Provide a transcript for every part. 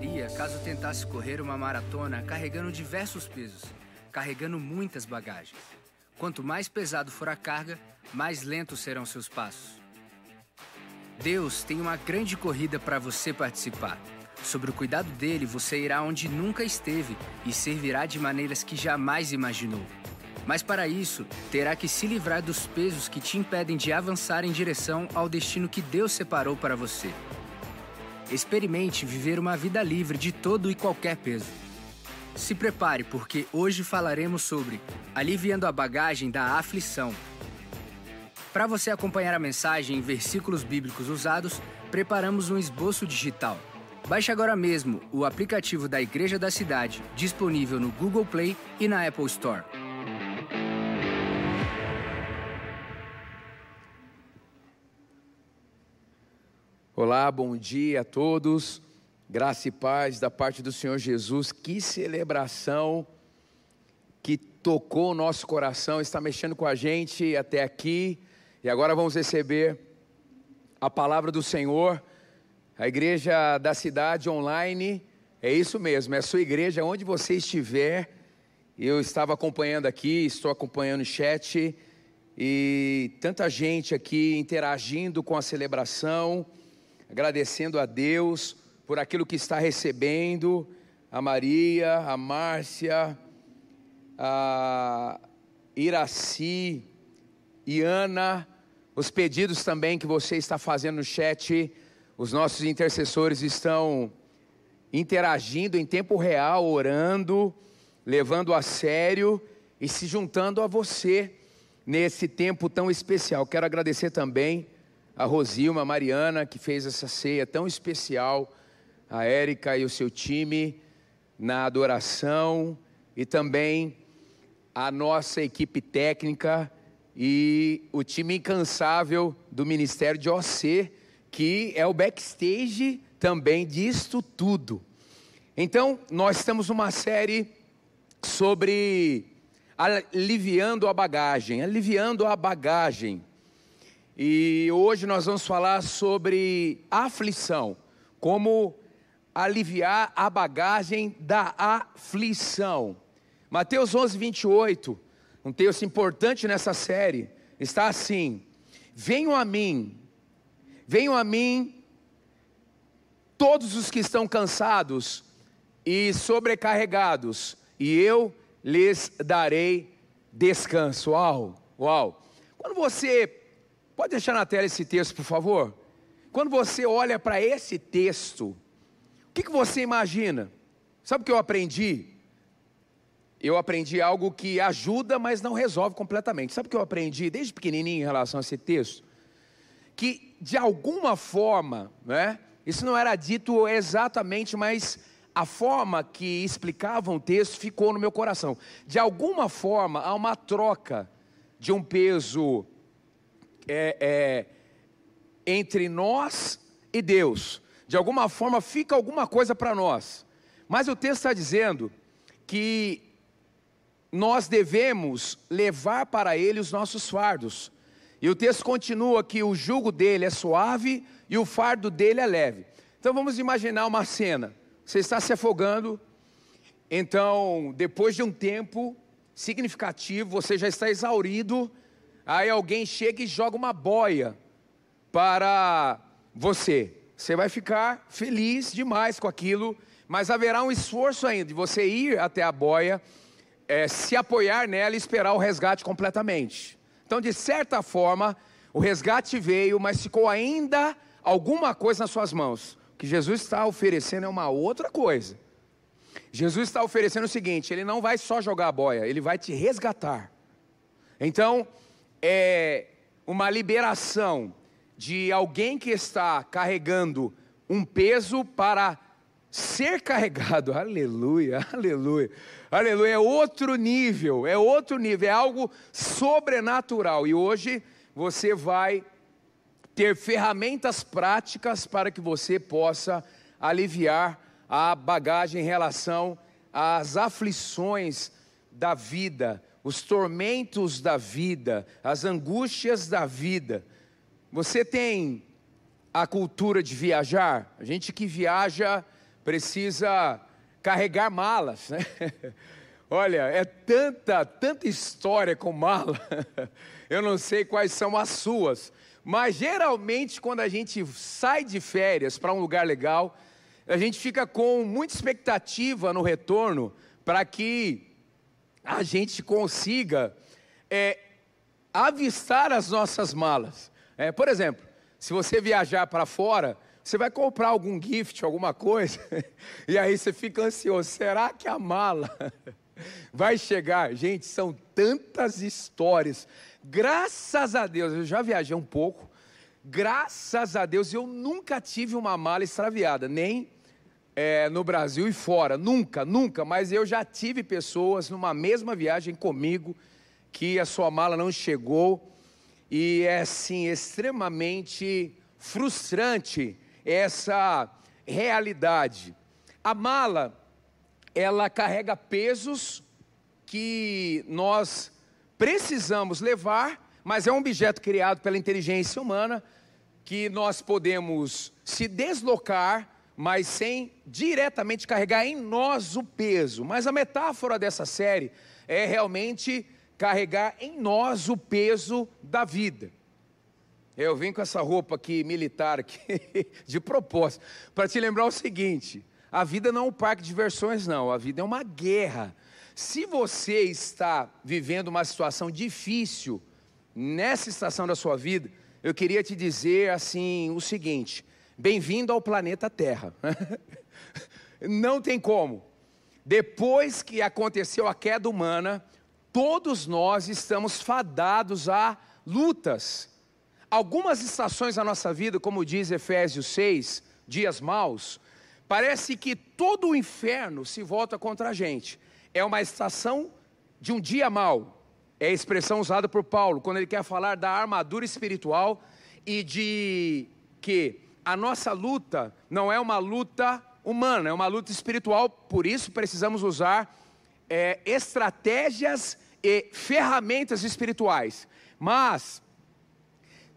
Ria, caso tentasse correr uma maratona carregando diversos pesos, carregando muitas bagagens. Quanto mais pesado for a carga, mais lentos serão seus passos. Deus tem uma grande corrida para você participar. Sobre o cuidado dele, você irá onde nunca esteve e servirá de maneiras que jamais imaginou. Mas para isso, terá que se livrar dos pesos que te impedem de avançar em direção ao destino que Deus separou para você. Experimente viver uma vida livre de todo e qualquer peso. Se prepare, porque hoje falaremos sobre aliviando a bagagem da aflição. Para você acompanhar a mensagem em versículos bíblicos usados, preparamos um esboço digital. Baixe agora mesmo o aplicativo da Igreja da Cidade, disponível no Google Play e na Apple Store. Olá, bom dia a todos. Graça e paz da parte do Senhor Jesus. Que celebração que tocou o nosso coração, está mexendo com a gente até aqui. E agora vamos receber a palavra do Senhor. A igreja da cidade online, é isso mesmo, é a sua igreja, onde você estiver. Eu estava acompanhando aqui, estou acompanhando o chat e tanta gente aqui interagindo com a celebração agradecendo a Deus por aquilo que está recebendo, a Maria, a Márcia, a Iraci e Ana, os pedidos também que você está fazendo no chat, os nossos intercessores estão interagindo em tempo real, orando, levando a sério e se juntando a você nesse tempo tão especial. Quero agradecer também a Rosilma, a Mariana, que fez essa ceia tão especial, a Érica e o seu time na adoração, e também a nossa equipe técnica e o time incansável do Ministério de OC, que é o backstage também disto tudo. Então, nós estamos numa série sobre aliviando a bagagem, aliviando a bagagem. E hoje nós vamos falar sobre aflição, como aliviar a bagagem da aflição. Mateus 11, 28, um texto importante nessa série, está assim: Venham a mim, venham a mim todos os que estão cansados e sobrecarregados, e eu lhes darei descanso. Uau, uau. Quando você Pode deixar na tela esse texto, por favor? Quando você olha para esse texto, o que, que você imagina? Sabe o que eu aprendi? Eu aprendi algo que ajuda, mas não resolve completamente. Sabe o que eu aprendi desde pequenininho em relação a esse texto? Que de alguma forma, né? Isso não era dito exatamente, mas a forma que explicavam o texto ficou no meu coração. De alguma forma, há uma troca de um peso é, é, entre nós e Deus. De alguma forma fica alguma coisa para nós. Mas o texto está dizendo que nós devemos levar para Ele os nossos fardos. E o texto continua que o jugo dele é suave e o fardo dele é leve. Então vamos imaginar uma cena. Você está se afogando, então depois de um tempo significativo, você já está exaurido Aí alguém chega e joga uma boia para você. Você vai ficar feliz demais com aquilo, mas haverá um esforço ainda de você ir até a boia, é, se apoiar nela e esperar o resgate completamente. Então, de certa forma, o resgate veio, mas ficou ainda alguma coisa nas suas mãos. O que Jesus está oferecendo é uma outra coisa. Jesus está oferecendo o seguinte: Ele não vai só jogar a boia, Ele vai te resgatar. Então, é uma liberação de alguém que está carregando um peso para ser carregado. Aleluia, aleluia. Aleluia, é outro nível, é outro nível, é algo sobrenatural. E hoje você vai ter ferramentas práticas para que você possa aliviar a bagagem em relação às aflições da vida, os tormentos da vida, as angústias da vida. Você tem a cultura de viajar? A gente que viaja precisa carregar malas, né? Olha, é tanta, tanta história com mala. Eu não sei quais são as suas, mas geralmente quando a gente sai de férias para um lugar legal, a gente fica com muita expectativa no retorno para que a gente consiga é, avistar as nossas malas. É, por exemplo, se você viajar para fora, você vai comprar algum gift, alguma coisa, e aí você fica ansioso: será que a mala vai chegar? Gente, são tantas histórias. Graças a Deus, eu já viajei um pouco. Graças a Deus, eu nunca tive uma mala extraviada, nem é, no Brasil e fora. Nunca, nunca. Mas eu já tive pessoas numa mesma viagem comigo que a sua mala não chegou e é assim extremamente frustrante essa realidade. A mala, ela carrega pesos que nós precisamos levar, mas é um objeto criado pela inteligência humana que nós podemos se deslocar, mas sem diretamente carregar em nós o peso. Mas a metáfora dessa série é realmente carregar em nós o peso da vida. Eu vim com essa roupa aqui militar aqui de propósito para te lembrar o seguinte: a vida não é um parque de diversões não, a vida é uma guerra. Se você está vivendo uma situação difícil nessa estação da sua vida, eu queria te dizer assim o seguinte: bem-vindo ao planeta Terra. não tem como. Depois que aconteceu a queda humana, todos nós estamos fadados a lutas. Algumas estações da nossa vida, como diz Efésios 6, dias maus, parece que todo o inferno se volta contra a gente. É uma estação de um dia mau. É a expressão usada por Paulo quando ele quer falar da armadura espiritual e de que a nossa luta não é uma luta humana, é uma luta espiritual, por isso precisamos usar é, estratégias e ferramentas espirituais, mas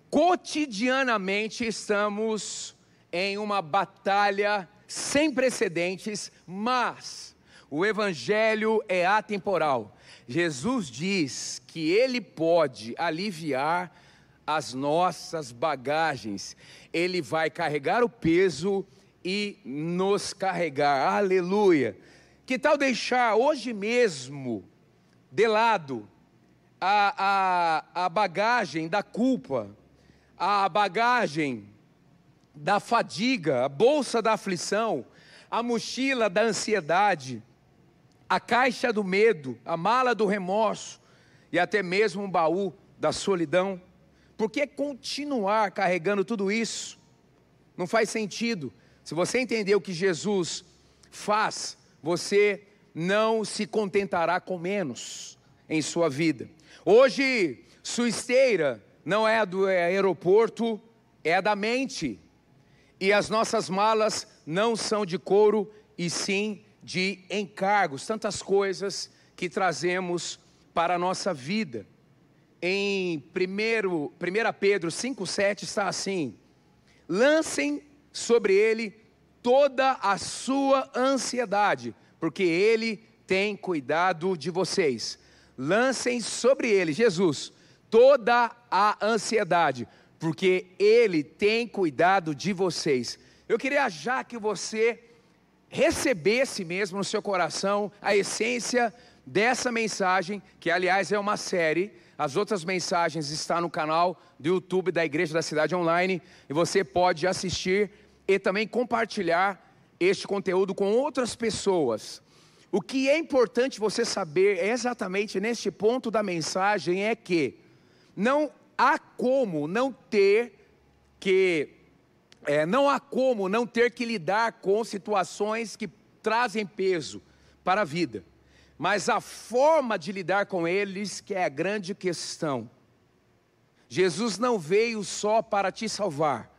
cotidianamente estamos em uma batalha sem precedentes, mas o Evangelho é atemporal. Jesus diz que Ele pode aliviar as nossas bagagens, Ele vai carregar o peso e nos carregar, aleluia. Que tal deixar hoje mesmo de lado a, a, a bagagem da culpa, a bagagem da fadiga, a bolsa da aflição, a mochila da ansiedade, a caixa do medo, a mala do remorso e até mesmo um baú da solidão. Por que continuar carregando tudo isso? Não faz sentido. Se você entender o que Jesus faz, você não se contentará com menos em sua vida. Hoje, sua esteira não é do aeroporto, é da mente. E as nossas malas não são de couro, e sim de encargos, tantas coisas que trazemos para a nossa vida. Em 1 Pedro 5,7 está assim: lancem sobre ele toda a sua ansiedade, porque ele tem cuidado de vocês lancem sobre ele, Jesus, toda a ansiedade, porque ele tem cuidado de vocês. Eu queria já que você recebesse mesmo no seu coração a essência dessa mensagem, que aliás é uma série. As outras mensagens estão no canal do YouTube da Igreja da Cidade Online e você pode assistir e também compartilhar este conteúdo com outras pessoas. O que é importante você saber exatamente neste ponto da mensagem é que não há como não ter que é, não há como não ter que lidar com situações que trazem peso para a vida, mas a forma de lidar com eles que é a grande questão. Jesus não veio só para te salvar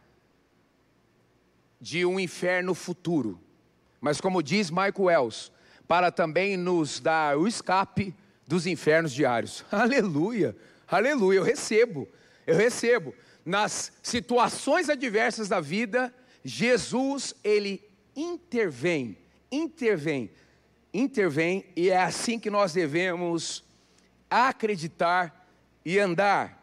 de um inferno futuro, mas como diz Michael Wells, para também nos dar o escape dos infernos diários. Aleluia, aleluia, eu recebo, eu recebo. Nas situações adversas da vida, Jesus, Ele intervém, intervém, intervém, e é assim que nós devemos acreditar e andar.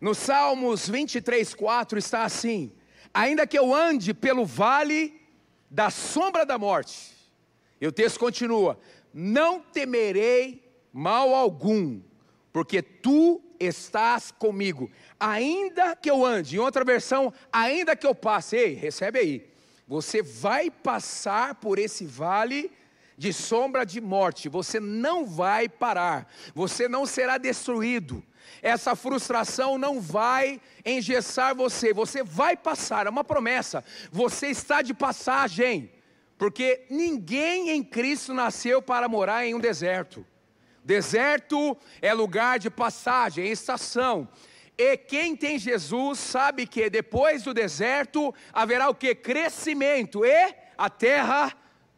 No Salmos 23, 4 está assim: Ainda que eu ande pelo vale da sombra da morte, e o texto continua: Não temerei mal algum, porque tu estás comigo. Ainda que eu ande, em outra versão, ainda que eu passe, ei, recebe aí. Você vai passar por esse vale de sombra de morte, você não vai parar, você não será destruído. Essa frustração não vai engessar você, você vai passar, é uma promessa. Você está de passagem, porque ninguém em Cristo nasceu para morar em um deserto. Deserto é lugar de passagem, estação. E quem tem Jesus sabe que depois do deserto haverá o que? Crescimento e a terra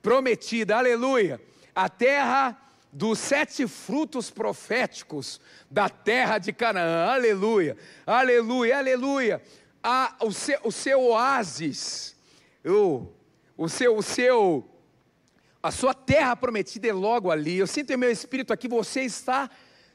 prometida, aleluia. A terra dos sete frutos proféticos da terra de Canaã, aleluia, aleluia, aleluia. A, o, seu, o seu oásis, o, o seu, o seu a sua terra prometida é logo ali. Eu sinto em meu espírito aqui, você está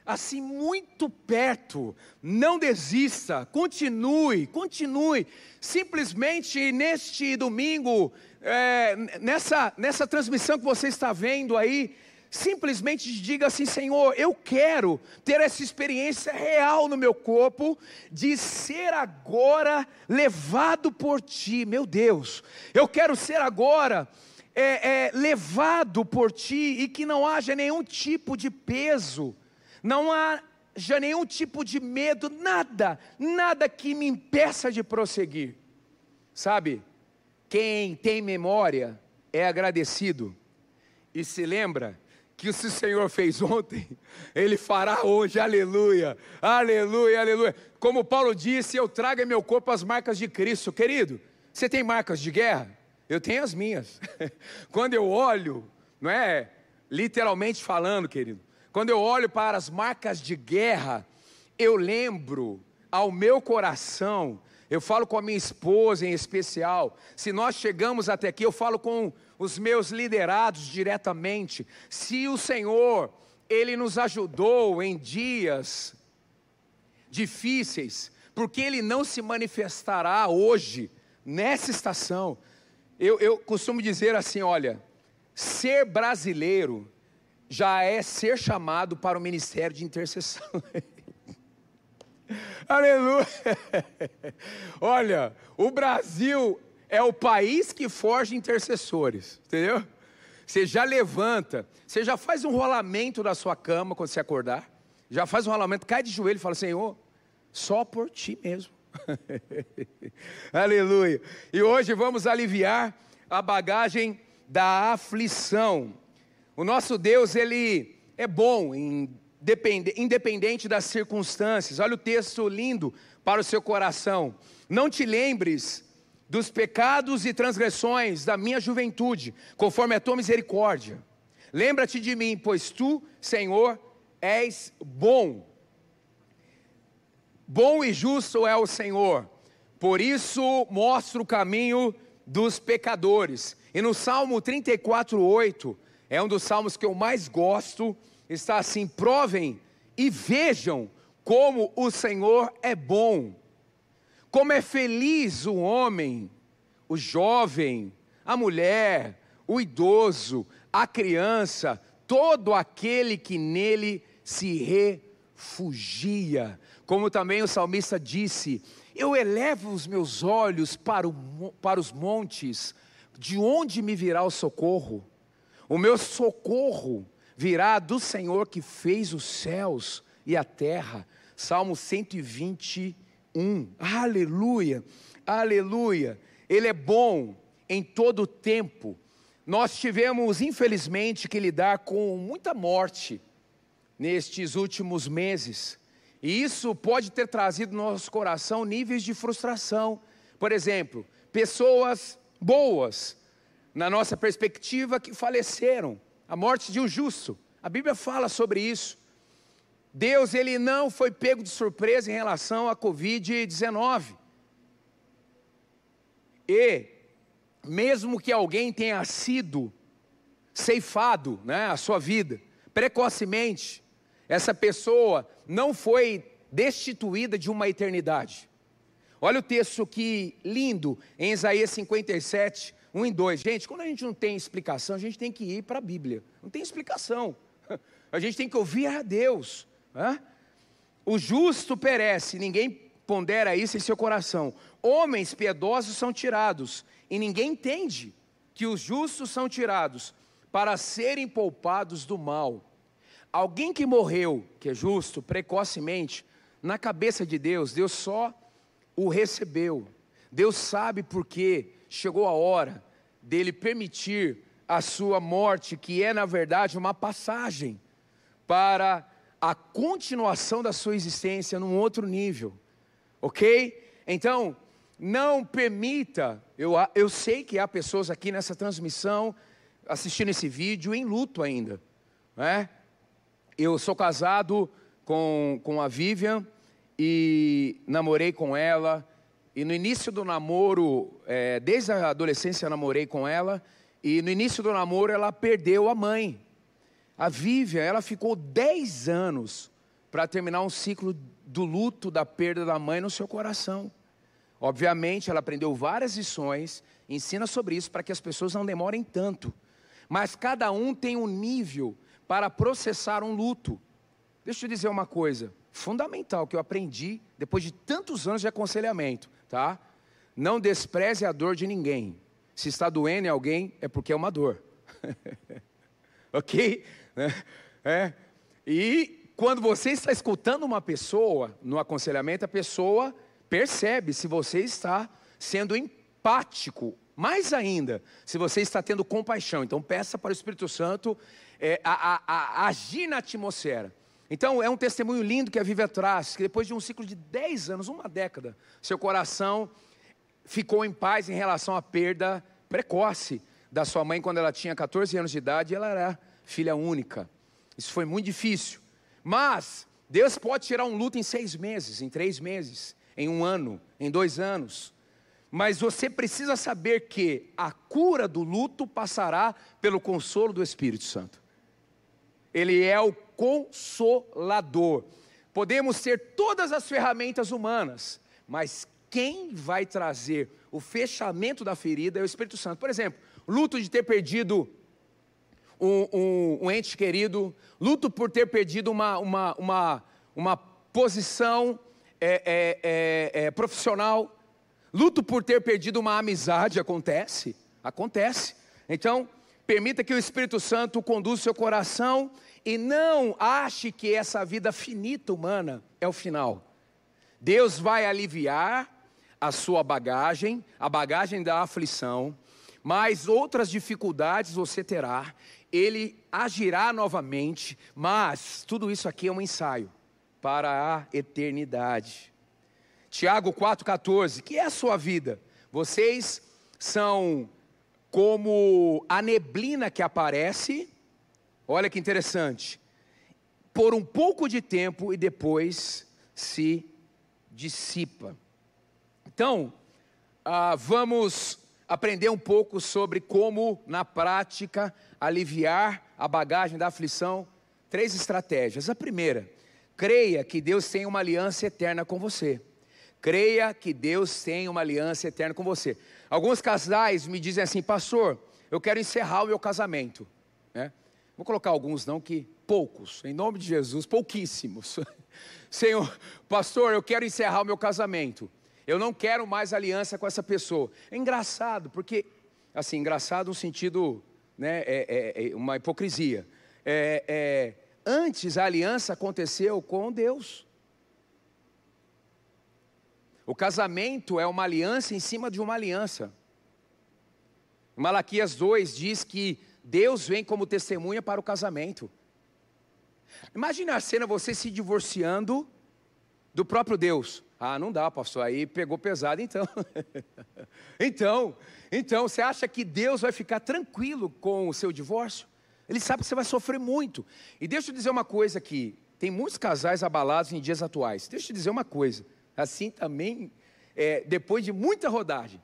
assim muito perto. Não desista, continue, continue. Simplesmente neste domingo, é, nessa, nessa transmissão que você está vendo aí, simplesmente diga assim: Senhor, eu quero ter essa experiência real no meu corpo, de ser agora levado por Ti, meu Deus, eu quero ser agora é, é, levado por ti e que não haja nenhum tipo de peso, não haja nenhum tipo de medo, nada, nada que me impeça de prosseguir. Sabe, quem tem memória é agradecido e se lembra que o Senhor fez ontem, Ele fará hoje, aleluia, aleluia, aleluia. Como Paulo disse, eu trago em meu corpo as marcas de Cristo, querido. Você tem marcas de guerra? Eu tenho as minhas. Quando eu olho, não é literalmente falando, querido, quando eu olho para as marcas de guerra, eu lembro ao meu coração, eu falo com a minha esposa em especial, se nós chegamos até aqui, eu falo com os meus liderados diretamente, se o Senhor, Ele nos ajudou em dias difíceis, porque Ele não se manifestará hoje, nessa estação, eu, eu costumo dizer assim: olha, ser brasileiro já é ser chamado para o ministério de intercessão. Aleluia! Olha, o Brasil é o país que forja intercessores, entendeu? Você já levanta, você já faz um rolamento da sua cama quando você acordar, já faz um rolamento, cai de joelho e fala: Senhor, só por ti mesmo. Aleluia. E hoje vamos aliviar a bagagem da aflição. O nosso Deus, ele é bom, independente das circunstâncias. Olha o texto lindo para o seu coração. Não te lembres dos pecados e transgressões da minha juventude, conforme a tua misericórdia. Lembra-te de mim, pois tu, Senhor, és bom Bom e justo é o Senhor, por isso mostra o caminho dos pecadores. E no Salmo 34, 8, é um dos salmos que eu mais gosto, está assim: provem e vejam como o Senhor é bom, como é feliz o homem, o jovem, a mulher, o idoso, a criança, todo aquele que nele se refugia. Como também o salmista disse: Eu elevo os meus olhos para, o, para os montes, de onde me virá o socorro? O meu socorro virá do Senhor que fez os céus e a terra. Salmo 121. Aleluia, aleluia. Ele é bom em todo o tempo. Nós tivemos, infelizmente, que lidar com muita morte nestes últimos meses. E isso pode ter trazido no nosso coração níveis de frustração. Por exemplo, pessoas boas, na nossa perspectiva, que faleceram, a morte de um justo. A Bíblia fala sobre isso. Deus, ele não foi pego de surpresa em relação à Covid-19. E mesmo que alguém tenha sido ceifado, né, a sua vida, precocemente, essa pessoa não foi destituída de uma eternidade. Olha o texto que lindo em Isaías 57, 1 e 2. Gente, quando a gente não tem explicação, a gente tem que ir para a Bíblia. Não tem explicação. A gente tem que ouvir a Deus. Né? O justo perece, ninguém pondera isso em seu coração. Homens piedosos são tirados, e ninguém entende que os justos são tirados para serem poupados do mal. Alguém que morreu, que é justo, precocemente, na cabeça de Deus, Deus só o recebeu. Deus sabe por que chegou a hora dele permitir a sua morte, que é na verdade uma passagem para a continuação da sua existência num outro nível. OK? Então, não permita, eu, eu sei que há pessoas aqui nessa transmissão assistindo esse vídeo em luto ainda. Né? Eu sou casado com, com a Vivian e namorei com ela. E no início do namoro, é, desde a adolescência, namorei com ela. E no início do namoro, ela perdeu a mãe. A Vivian, ela ficou 10 anos para terminar um ciclo do luto da perda da mãe no seu coração. Obviamente, ela aprendeu várias lições, ensina sobre isso para que as pessoas não demorem tanto mas cada um tem um nível para processar um luto. Deixa eu dizer uma coisa fundamental que eu aprendi depois de tantos anos de aconselhamento, tá? Não despreze a dor de ninguém. Se está doendo em alguém, é porque é uma dor. ok? É. é. E quando você está escutando uma pessoa no aconselhamento, a pessoa percebe se você está sendo empático mais ainda, se você está tendo compaixão, então peça para o Espírito Santo é, a, a, a, agir na atmosfera. Então é um testemunho lindo que a Vivi traz, que depois de um ciclo de 10 anos, uma década, seu coração ficou em paz em relação à perda precoce da sua mãe quando ela tinha 14 anos de idade e ela era filha única. Isso foi muito difícil. Mas Deus pode tirar um luto em seis meses, em três meses, em um ano, em dois anos. Mas você precisa saber que a cura do luto passará pelo consolo do Espírito Santo. Ele é o consolador. Podemos ter todas as ferramentas humanas, mas quem vai trazer o fechamento da ferida é o Espírito Santo. Por exemplo, luto de ter perdido um, um, um ente querido, luto por ter perdido uma, uma, uma, uma posição é, é, é, é profissional Luto por ter perdido uma amizade acontece, acontece. Então, permita que o Espírito Santo conduza o seu coração e não ache que essa vida finita humana é o final. Deus vai aliviar a sua bagagem, a bagagem da aflição, mas outras dificuldades você terá. Ele agirá novamente, mas tudo isso aqui é um ensaio para a eternidade. Tiago 4,14, que é a sua vida? Vocês são como a neblina que aparece, olha que interessante, por um pouco de tempo e depois se dissipa. Então, ah, vamos aprender um pouco sobre como, na prática, aliviar a bagagem da aflição. Três estratégias. A primeira, creia que Deus tem uma aliança eterna com você. Creia que Deus tem uma aliança eterna com você. Alguns casais me dizem assim, pastor, eu quero encerrar o meu casamento. Né? Vou colocar alguns, não que poucos, em nome de Jesus, pouquíssimos. Senhor, pastor, eu quero encerrar o meu casamento. Eu não quero mais aliança com essa pessoa. É engraçado, porque, assim, engraçado no sentido, né, é, é, é uma hipocrisia. É, é, antes a aliança aconteceu com Deus. O casamento é uma aliança em cima de uma aliança. Malaquias 2 diz que Deus vem como testemunha para o casamento. Imagine a cena você se divorciando do próprio Deus. Ah, não dá, pastor, aí pegou pesado então. então, então, você acha que Deus vai ficar tranquilo com o seu divórcio? Ele sabe que você vai sofrer muito. E deixa eu dizer uma coisa aqui: tem muitos casais abalados em dias atuais. Deixa eu dizer uma coisa assim também, é, depois de muita rodagem.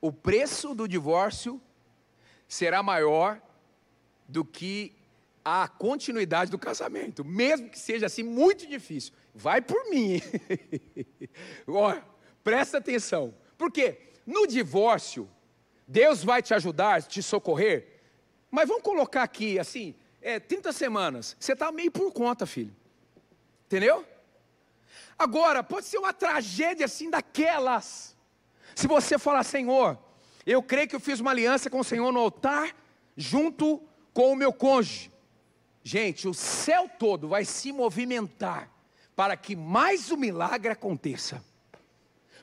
o preço do divórcio será maior do que a continuidade do casamento, mesmo que seja assim muito difícil. Vai por mim. Olha, presta atenção. Por quê? No divórcio, Deus vai te ajudar, te socorrer. Mas vamos colocar aqui, assim, é, 30 semanas. Você está meio por conta, filho. Entendeu? Agora, pode ser uma tragédia assim daquelas. Se você falar, Senhor, eu creio que eu fiz uma aliança com o Senhor no altar, junto com o meu cônjuge. Gente, o céu todo vai se movimentar para que mais um milagre aconteça.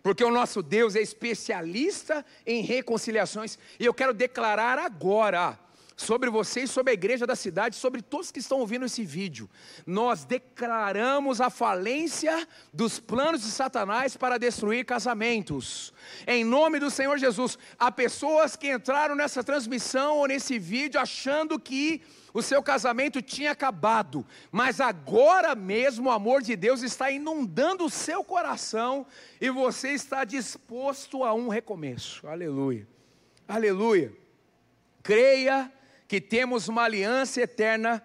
Porque o nosso Deus é especialista em reconciliações, e eu quero declarar agora sobre você e sobre a igreja da cidade, sobre todos que estão ouvindo esse vídeo. Nós declaramos a falência dos planos de Satanás para destruir casamentos. Em nome do Senhor Jesus, há pessoas que entraram nessa transmissão ou nesse vídeo achando que o seu casamento tinha acabado, mas agora mesmo o amor de Deus está inundando o seu coração e você está disposto a um recomeço. Aleluia. Aleluia. Creia que temos uma aliança eterna,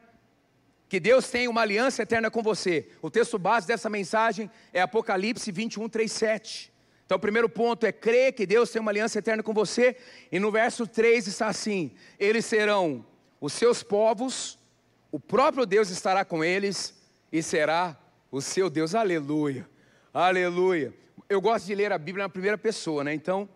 que Deus tem uma aliança eterna com você. O texto base dessa mensagem é Apocalipse 21, 3, 7. Então, o primeiro ponto é crer que Deus tem uma aliança eterna com você, e no verso 3 está assim: eles serão os seus povos, o próprio Deus estará com eles, e será o seu Deus. Aleluia, aleluia. Eu gosto de ler a Bíblia na primeira pessoa, né? Então,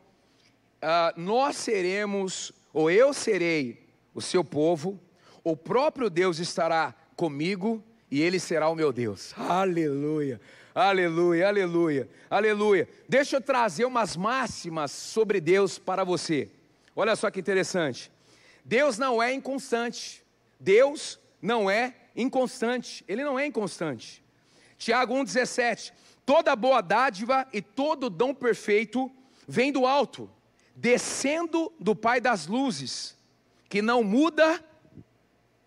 uh, nós seremos, ou eu serei, o seu povo, o próprio Deus estará comigo e ele será o meu Deus. Aleluia. Aleluia, aleluia, aleluia. Deixa eu trazer umas máximas sobre Deus para você. Olha só que interessante. Deus não é inconstante. Deus não é inconstante. Ele não é inconstante. Tiago 1,17: Toda boa dádiva e todo dom perfeito vem do alto, descendo do Pai das luzes que não muda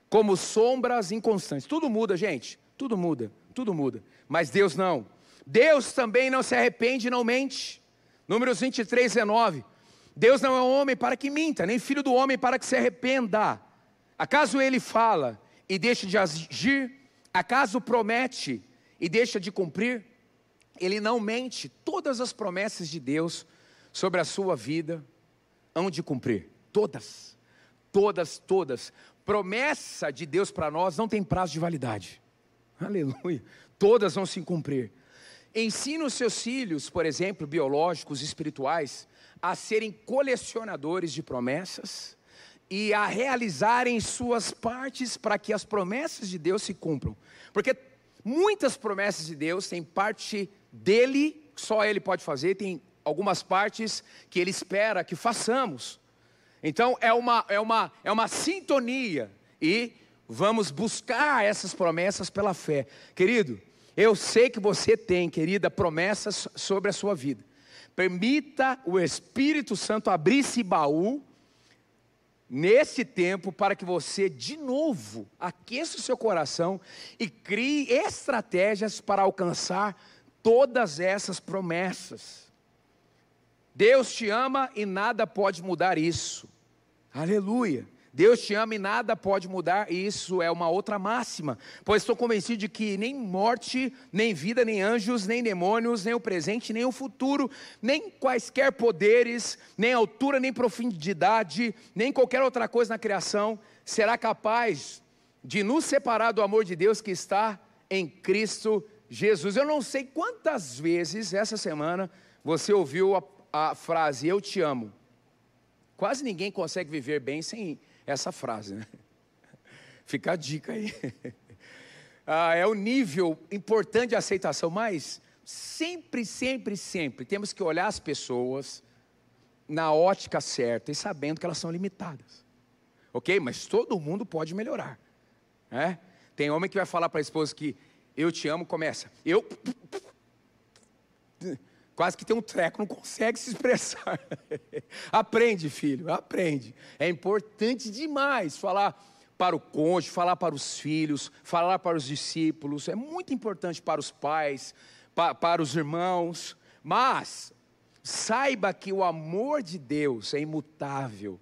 como sombras inconstantes. Tudo muda, gente. Tudo muda, tudo muda. Mas Deus não. Deus também não se arrepende e não mente. Números 23, 19. Deus não é homem para que minta, nem filho do homem para que se arrependa. Acaso ele fala e deixa de agir? Acaso promete e deixa de cumprir? Ele não mente. Todas as promessas de Deus sobre a sua vida hão de cumprir. Todas. Todas, todas. Promessa de Deus para nós não tem prazo de validade. Aleluia. Todas vão se cumprir. Ensina os seus filhos, por exemplo, biológicos, espirituais, a serem colecionadores de promessas e a realizarem suas partes para que as promessas de Deus se cumpram. Porque muitas promessas de Deus têm parte dele, só ele pode fazer, tem algumas partes que ele espera que façamos. Então é uma, é uma, é uma sintonia e vamos buscar essas promessas pela fé. Querido, eu sei que você tem, querida, promessas sobre a sua vida. Permita o Espírito Santo abrir esse baú nesse tempo para que você de novo aqueça o seu coração e crie estratégias para alcançar todas essas promessas. Deus te ama e nada pode mudar isso. Aleluia. Deus te ama e nada pode mudar, e isso é uma outra máxima, pois estou convencido de que nem morte, nem vida, nem anjos, nem demônios, nem o presente, nem o futuro, nem quaisquer poderes, nem altura, nem profundidade, nem qualquer outra coisa na criação será capaz de nos separar do amor de Deus que está em Cristo Jesus. Eu não sei quantas vezes essa semana você ouviu a a frase eu te amo. Quase ninguém consegue viver bem sem essa frase, né? Fica a dica aí. Ah, é o nível importante de aceitação, mas sempre, sempre, sempre temos que olhar as pessoas na ótica certa e sabendo que elas são limitadas. Ok? Mas todo mundo pode melhorar. Né? Tem homem que vai falar para a esposa que eu te amo, começa. Eu quase que tem um treco, não consegue se expressar. aprende, filho, aprende. É importante demais falar para o cônjuge, falar para os filhos, falar para os discípulos. É muito importante para os pais, pa, para os irmãos. Mas Saiba que o amor de Deus é imutável,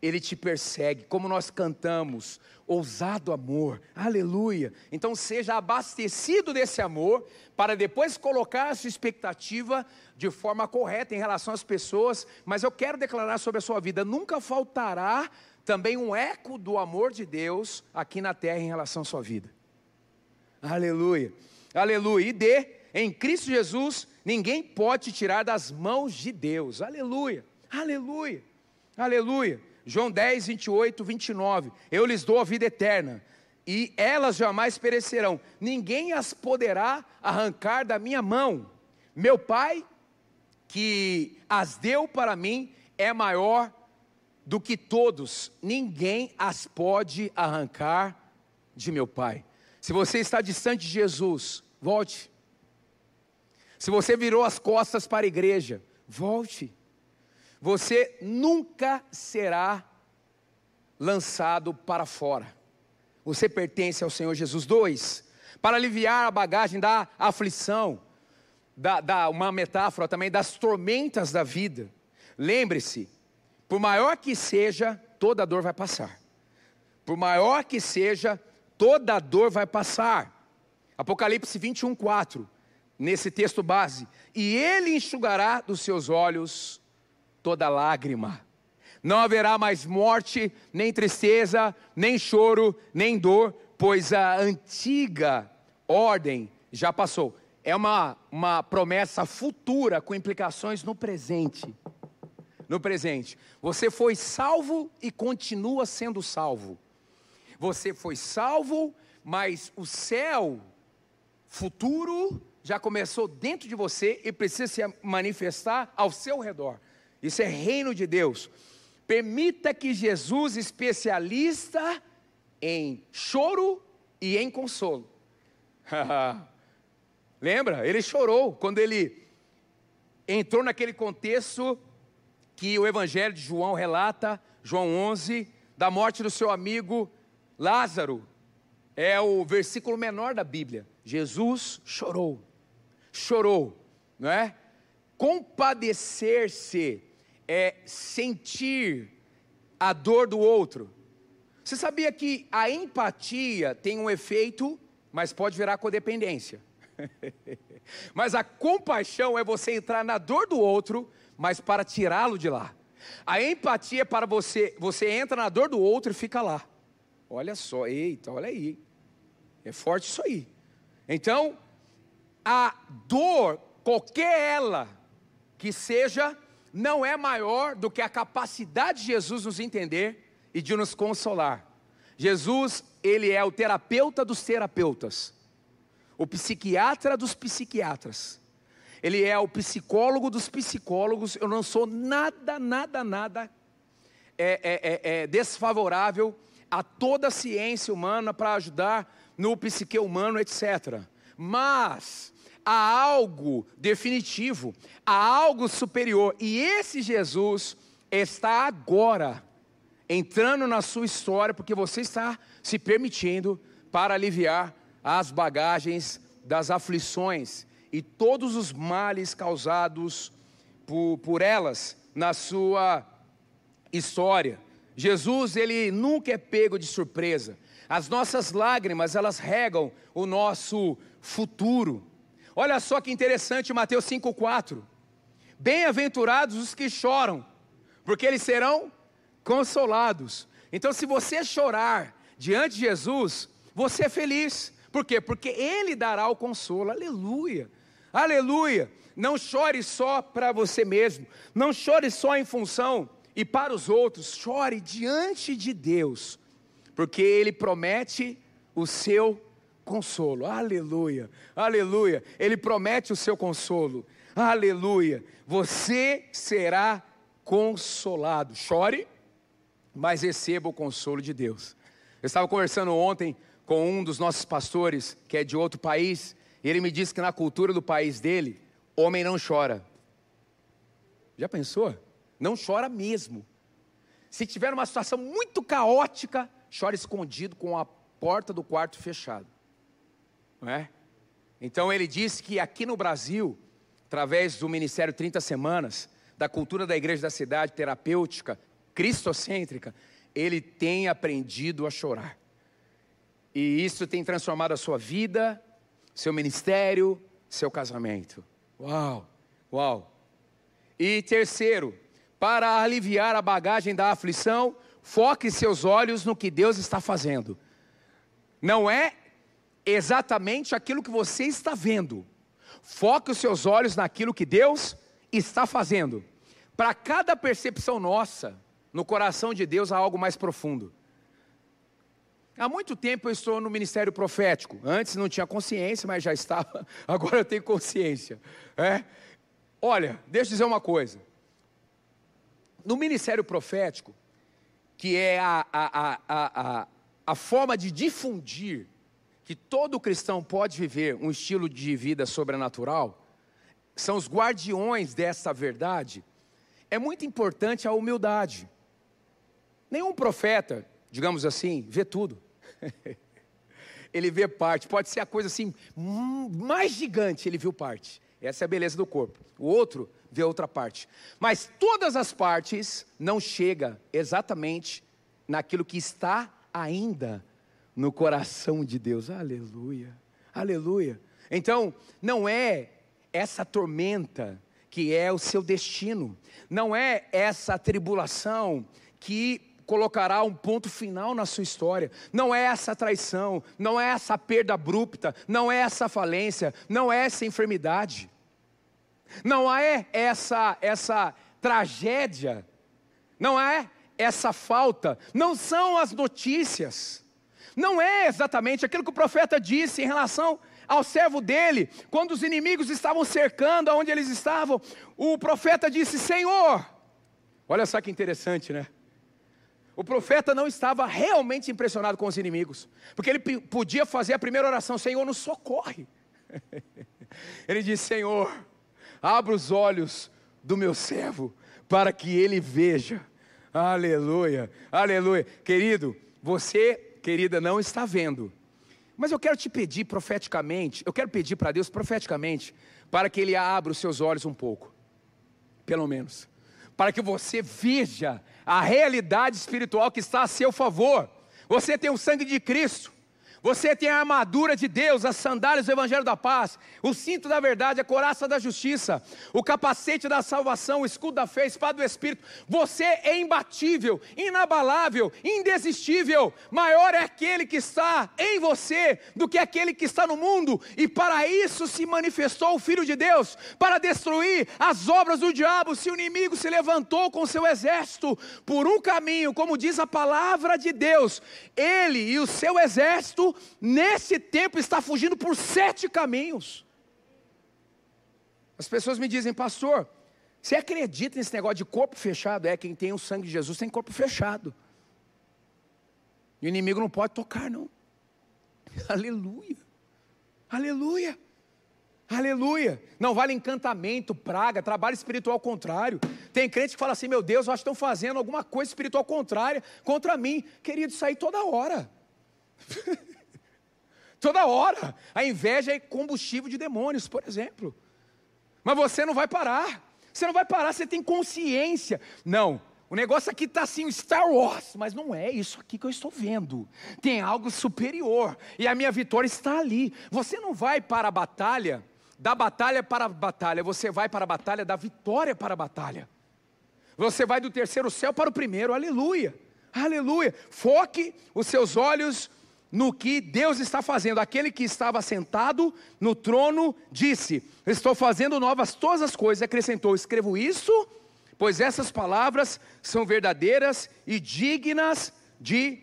ele te persegue, como nós cantamos, ousado amor, aleluia. Então seja abastecido desse amor, para depois colocar a sua expectativa de forma correta em relação às pessoas, mas eu quero declarar sobre a sua vida: nunca faltará também um eco do amor de Deus aqui na terra em relação à sua vida. Aleluia, aleluia. E D, em Cristo Jesus, ninguém pode te tirar das mãos de Deus. Aleluia, aleluia, aleluia. João 10, 28, 29. Eu lhes dou a vida eterna, e elas jamais perecerão, ninguém as poderá arrancar da minha mão. Meu Pai, que as deu para mim, é maior do que todos, ninguém as pode arrancar de meu Pai. Se você está distante de Jesus, volte. Se você virou as costas para a igreja, volte. Você nunca será lançado para fora. Você pertence ao Senhor Jesus. Dois, para aliviar a bagagem da aflição, da, da, uma metáfora também das tormentas da vida. Lembre-se, por maior que seja, toda dor vai passar. Por maior que seja, toda dor vai passar. Apocalipse 21, 4, nesse texto base. E ele enxugará dos seus olhos toda lágrima. Não haverá mais morte, nem tristeza, nem choro, nem dor, pois a antiga ordem já passou. É uma, uma promessa futura com implicações no presente. No presente. Você foi salvo e continua sendo salvo. Você foi salvo, mas o céu futuro já começou dentro de você e precisa se manifestar ao seu redor. Isso é reino de Deus. Permita que Jesus, especialista em choro e em consolo. Lembra? Ele chorou quando ele entrou naquele contexto que o Evangelho de João relata, João 11, da morte do seu amigo Lázaro. É o versículo menor da Bíblia. Jesus chorou. Chorou, não é? Compadecer-se é sentir a dor do outro. Você sabia que a empatia tem um efeito, mas pode virar codependência. mas a compaixão é você entrar na dor do outro, mas para tirá-lo de lá. A empatia é para você, você entra na dor do outro e fica lá. Olha só, eita, olha aí. É forte isso aí. Então, a dor, qualquer ela que seja, não é maior do que a capacidade de Jesus nos entender e de nos consolar. Jesus, ele é o terapeuta dos terapeutas, o psiquiatra dos psiquiatras, ele é o psicólogo dos psicólogos. Eu não sou nada, nada, nada é, é, é, é desfavorável a toda a ciência humana para ajudar no psique humano, etc. Mas há algo definitivo, há algo superior, e esse Jesus está agora entrando na sua história, porque você está se permitindo para aliviar as bagagens das aflições e todos os males causados por, por elas na sua história. Jesus, ele nunca é pego de surpresa. As nossas lágrimas, elas regam o nosso futuro. Olha só que interessante Mateus 5,4. Bem-aventurados os que choram, porque eles serão consolados. Então, se você chorar diante de Jesus, você é feliz. Por quê? Porque Ele dará o consolo. Aleluia. Aleluia. Não chore só para você mesmo. Não chore só em função e para os outros. Chore diante de Deus. Porque Ele promete o seu consolo. Aleluia, aleluia. Ele promete o seu consolo. Aleluia. Você será consolado. Chore, mas receba o consolo de Deus. Eu estava conversando ontem com um dos nossos pastores, que é de outro país, e ele me disse que na cultura do país dele, homem não chora. Já pensou? Não chora mesmo. Se tiver uma situação muito caótica, chora escondido com a porta do quarto fechado não é? Então ele disse que aqui no Brasil através do Ministério 30 Semanas, da cultura da igreja da cidade, terapêutica, cristocêntrica, ele tem aprendido a chorar. E isso tem transformado a sua vida, seu ministério, seu casamento. Uau, uau. E terceiro, para aliviar a bagagem da aflição, foque seus olhos no que Deus está fazendo. Não é exatamente aquilo que você está vendo. Foque os seus olhos naquilo que Deus está fazendo. Para cada percepção nossa, no coração de Deus há algo mais profundo. Há muito tempo eu estou no ministério profético. Antes não tinha consciência, mas já estava. Agora eu tenho consciência. É? Olha, deixa eu dizer uma coisa. No ministério profético, que é a, a, a, a, a forma de difundir que todo cristão pode viver um estilo de vida sobrenatural, são os guardiões dessa verdade, é muito importante a humildade. Nenhum profeta, digamos assim, vê tudo. ele vê parte, pode ser a coisa assim mais gigante, ele viu parte. Essa é a beleza do corpo. O outro vê outra parte. Mas todas as partes não chega exatamente naquilo que está ainda no coração de Deus. Aleluia. Aleluia. Então, não é essa tormenta que é o seu destino, não é essa tribulação que colocará um ponto final na sua história. Não é essa traição, não é essa perda abrupta, não é essa falência, não é essa enfermidade. Não é essa essa tragédia. Não é essa falta, não são as notícias. Não é exatamente aquilo que o profeta disse em relação ao servo dele, quando os inimigos estavam cercando aonde eles estavam, o profeta disse: Senhor, olha só que interessante, né? O profeta não estava realmente impressionado com os inimigos, porque ele podia fazer a primeira oração: Senhor, nos socorre. ele disse: Senhor, abra os olhos do meu servo, para que ele veja. Aleluia, aleluia. Querido, você, querida, não está vendo, mas eu quero te pedir profeticamente, eu quero pedir para Deus profeticamente, para que Ele abra os seus olhos um pouco, pelo menos, para que você veja a realidade espiritual que está a seu favor. Você tem o sangue de Cristo, você tem a armadura de Deus, as sandálias do Evangelho da Paz, o cinto da verdade, a coraça da justiça, o capacete da salvação, o escudo da fé, a espada do Espírito. Você é imbatível, inabalável, indesistível. Maior é aquele que está em você do que aquele que está no mundo. E para isso se manifestou o Filho de Deus para destruir as obras do diabo. Se o inimigo se levantou com seu exército por um caminho, como diz a palavra de Deus, ele e o seu exército nesse tempo, está fugindo por sete caminhos. As pessoas me dizem, pastor, você acredita nesse negócio de corpo fechado? É, quem tem o sangue de Jesus tem corpo fechado. E o inimigo não pode tocar, não. Aleluia. Aleluia. Aleluia. Não vale encantamento, praga, trabalho espiritual contrário. Tem crente que fala assim: meu Deus, eu acho que estão fazendo alguma coisa espiritual contrária contra mim. Querido, aí toda hora. Toda hora. A inveja é combustível de demônios, por exemplo. Mas você não vai parar. Você não vai parar, você tem consciência. Não, o negócio aqui está assim, Star Wars, mas não é isso aqui que eu estou vendo. Tem algo superior. E a minha vitória está ali. Você não vai para a batalha, da batalha para a batalha. Você vai para a batalha, da vitória para a batalha. Você vai do terceiro céu para o primeiro. Aleluia. Aleluia. Foque os seus olhos no que Deus está fazendo. Aquele que estava sentado no trono disse: Estou fazendo novas todas as coisas. Acrescentou: Escrevo isso, pois essas palavras são verdadeiras e dignas de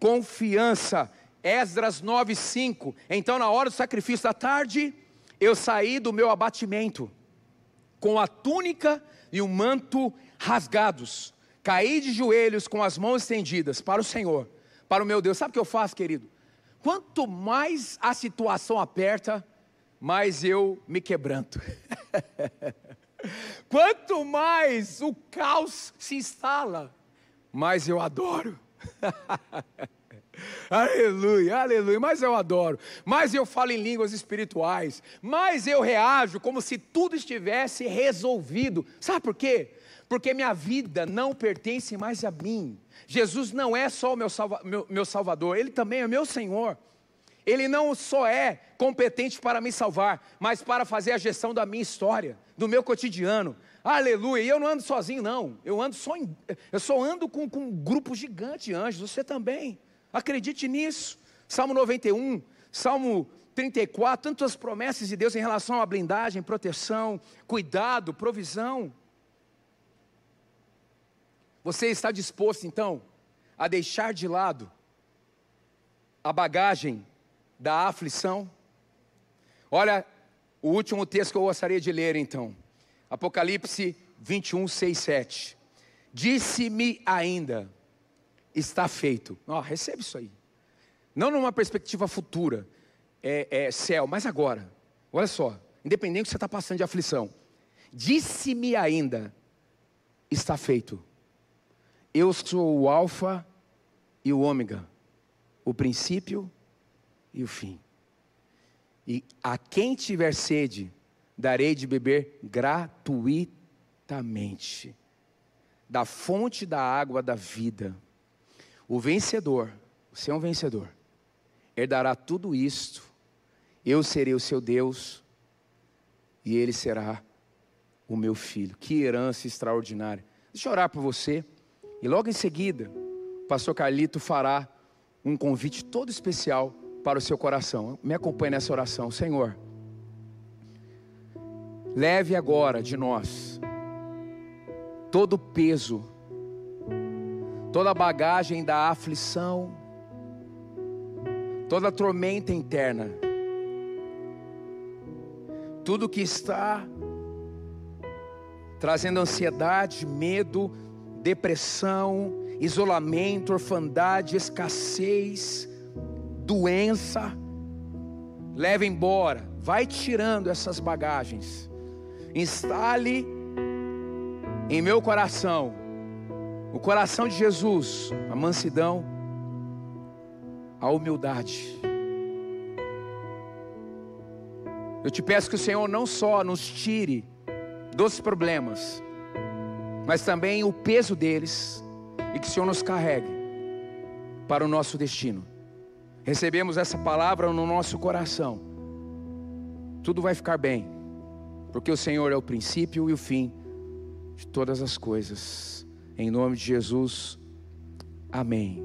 confiança. Esdras 9:5. Então, na hora do sacrifício da tarde, eu saí do meu abatimento com a túnica e o manto rasgados. Caí de joelhos com as mãos estendidas para o Senhor para o meu Deus. Sabe o que eu faço, querido? Quanto mais a situação aperta, mais eu me quebranto. Quanto mais o caos se instala, mais eu adoro. aleluia, aleluia. Mas eu adoro. Mas eu falo em línguas espirituais. Mas eu reajo como se tudo estivesse resolvido. Sabe por quê? Porque minha vida não pertence mais a mim. Jesus não é só o meu, salva, meu, meu Salvador, Ele também é meu Senhor. Ele não só é competente para me salvar, mas para fazer a gestão da minha história, do meu cotidiano. Aleluia. E eu não ando sozinho, não. Eu ando só em, eu só ando com, com um grupo gigante de anjos. Você também. Acredite nisso. Salmo 91, Salmo 34, tantas promessas de Deus em relação à blindagem, proteção, cuidado, provisão. Você está disposto então a deixar de lado a bagagem da aflição? Olha o último texto que eu gostaria de ler então. Apocalipse 21, 6, 7. Disse-me ainda, está feito. Oh, recebe isso aí. Não numa perspectiva futura, é, é céu, mas agora. Olha só, independente do que você está passando de aflição. Disse-me ainda, está feito. Eu sou o Alfa e o Ômega, o princípio e o fim. E a quem tiver sede, darei de beber gratuitamente da fonte da água da vida. O vencedor, você é um vencedor, herdará tudo isto. Eu serei o seu Deus e ele será o meu filho. Que herança extraordinária. Deixa eu orar por você. E logo em seguida, o pastor Carlito fará um convite todo especial para o seu coração. Me acompanhe nessa oração, Senhor. Leve agora de nós todo o peso, toda a bagagem da aflição, toda a tormenta interna, tudo que está trazendo ansiedade, medo, depressão, isolamento, orfandade, escassez, doença. Leve embora, vai tirando essas bagagens. Instale em meu coração o coração de Jesus, a mansidão, a humildade. Eu te peço que o Senhor não só nos tire dos problemas, mas também o peso deles e que o Senhor nos carregue para o nosso destino. Recebemos essa palavra no nosso coração. Tudo vai ficar bem, porque o Senhor é o princípio e o fim de todas as coisas. Em nome de Jesus, amém.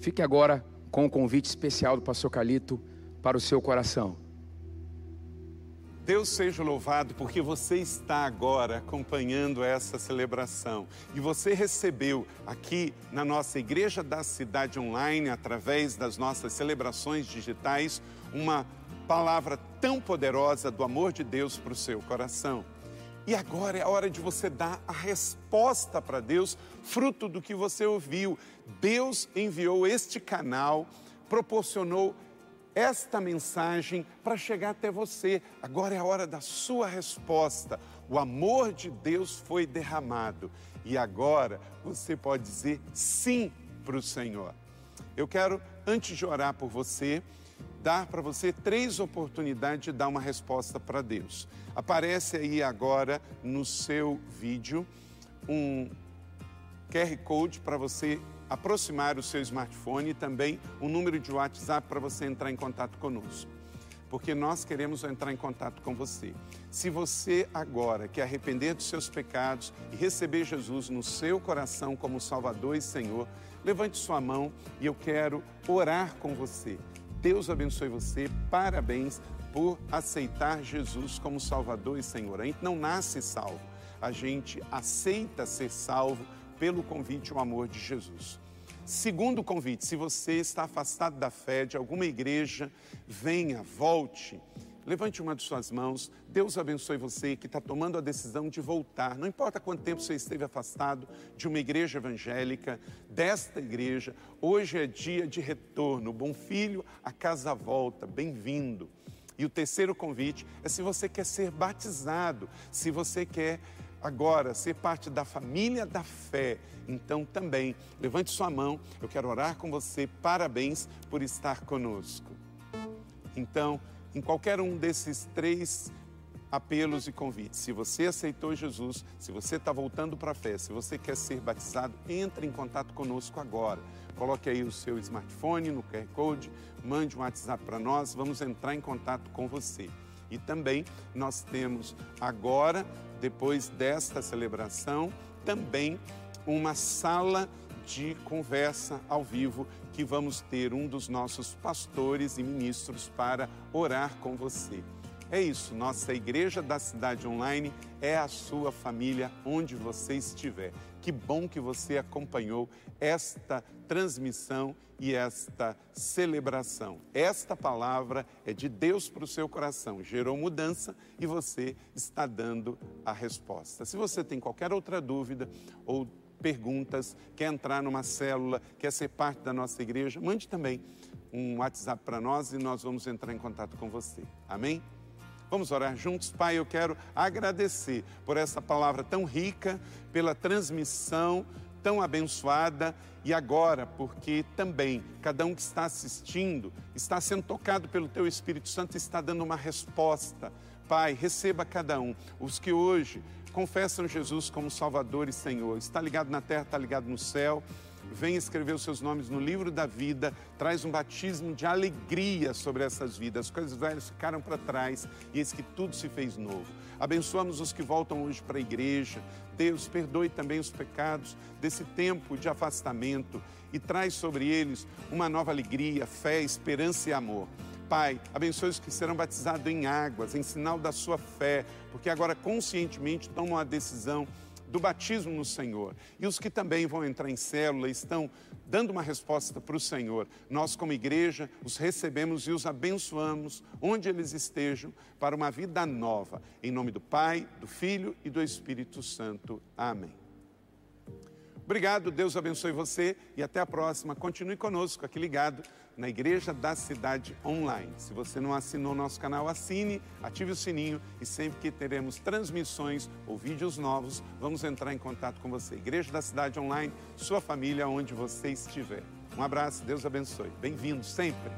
Fique agora com o convite especial do pastor Calito para o seu coração. Deus seja louvado porque você está agora acompanhando essa celebração e você recebeu aqui na nossa Igreja da Cidade Online, através das nossas celebrações digitais, uma palavra tão poderosa do amor de Deus para o seu coração. E agora é a hora de você dar a resposta para Deus, fruto do que você ouviu. Deus enviou este canal, proporcionou esta mensagem para chegar até você. Agora é a hora da sua resposta. O amor de Deus foi derramado e agora você pode dizer sim para o Senhor. Eu quero, antes de orar por você, dar para você três oportunidades de dar uma resposta para Deus. Aparece aí agora no seu vídeo um QR Code para você aproximar o seu smartphone e também um número de WhatsApp para você entrar em contato conosco. Porque nós queremos entrar em contato com você. Se você agora quer arrepender dos seus pecados e receber Jesus no seu coração como Salvador e Senhor, levante sua mão e eu quero orar com você. Deus abençoe você, parabéns por aceitar Jesus como Salvador e Senhor. A gente não nasce salvo, a gente aceita ser salvo pelo convite o amor de Jesus. Segundo convite, se você está afastado da fé de alguma igreja, venha, volte, levante uma de suas mãos. Deus abençoe você que está tomando a decisão de voltar. Não importa quanto tempo você esteve afastado de uma igreja evangélica, desta igreja, hoje é dia de retorno. Bom filho, a casa volta, bem-vindo. E o terceiro convite é se você quer ser batizado, se você quer agora ser parte da família da fé, então também levante sua mão, eu quero orar com você. Parabéns por estar conosco. Então, em qualquer um desses três apelos e convites. Se você aceitou Jesus, se você está voltando para a fé, se você quer ser batizado, entre em contato conosco agora. Coloque aí o seu smartphone no QR Code, mande um WhatsApp para nós, vamos entrar em contato com você. E também nós temos agora, depois desta celebração, também uma sala de conversa ao vivo que vamos ter um dos nossos pastores e ministros para orar com você. É isso, nossa igreja da cidade online é a sua família onde você estiver. Que bom que você acompanhou esta transmissão e esta celebração. Esta palavra é de Deus para o seu coração, gerou mudança e você está dando a resposta. Se você tem qualquer outra dúvida ou perguntas, quer entrar numa célula, quer ser parte da nossa igreja, mande também um WhatsApp para nós e nós vamos entrar em contato com você. Amém? Vamos orar juntos? Pai, eu quero agradecer por essa palavra tão rica, pela transmissão tão abençoada e agora, porque também cada um que está assistindo está sendo tocado pelo Teu Espírito Santo e está dando uma resposta. Pai, receba cada um, os que hoje confessam Jesus como Salvador e Senhor, está ligado na terra, está ligado no céu vem escrever os seus nomes no livro da vida, traz um batismo de alegria sobre essas vidas. As coisas velhas ficaram para trás e eis que tudo se fez novo. Abençoamos os que voltam hoje para a igreja. Deus, perdoe também os pecados desse tempo de afastamento e traz sobre eles uma nova alegria, fé, esperança e amor. Pai, abençoe os que serão batizados em águas, em sinal da sua fé, porque agora conscientemente tomam a decisão do batismo no Senhor. E os que também vão entrar em célula estão dando uma resposta para o Senhor. Nós, como igreja, os recebemos e os abençoamos onde eles estejam para uma vida nova. Em nome do Pai, do Filho e do Espírito Santo. Amém. Obrigado, Deus abençoe você e até a próxima. Continue conosco aqui ligado na Igreja da Cidade Online. Se você não assinou nosso canal, assine, ative o sininho e sempre que teremos transmissões ou vídeos novos, vamos entrar em contato com você. Igreja da Cidade Online, sua família onde você estiver. Um abraço, Deus abençoe. Bem-vindo sempre.